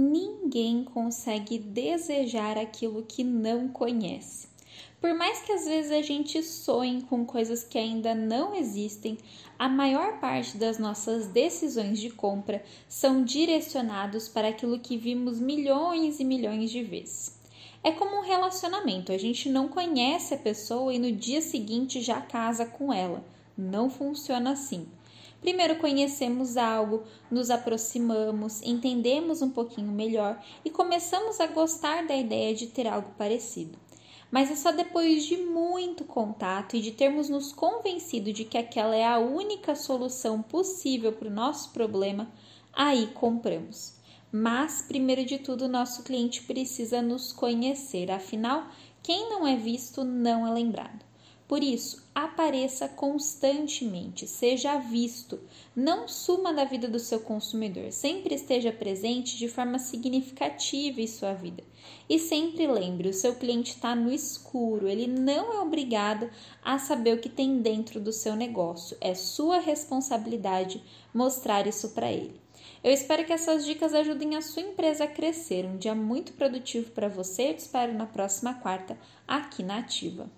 ninguém consegue desejar aquilo que não conhece. Por mais que às vezes a gente sonhe com coisas que ainda não existem, a maior parte das nossas decisões de compra são direcionados para aquilo que vimos milhões e milhões de vezes. É como um relacionamento, a gente não conhece a pessoa e no dia seguinte já casa com ela. Não funciona assim. Primeiro conhecemos algo, nos aproximamos, entendemos um pouquinho melhor e começamos a gostar da ideia de ter algo parecido. Mas é só depois de muito contato e de termos nos convencido de que aquela é a única solução possível para o nosso problema, aí compramos. Mas, primeiro de tudo, nosso cliente precisa nos conhecer, afinal, quem não é visto não é lembrado. Por isso, apareça constantemente, seja visto, não suma da vida do seu consumidor, sempre esteja presente de forma significativa em sua vida. E sempre lembre: o seu cliente está no escuro, ele não é obrigado a saber o que tem dentro do seu negócio, é sua responsabilidade mostrar isso para ele. Eu espero que essas dicas ajudem a sua empresa a crescer. Um dia muito produtivo para você. Eu te espero na próxima quarta aqui na Ativa.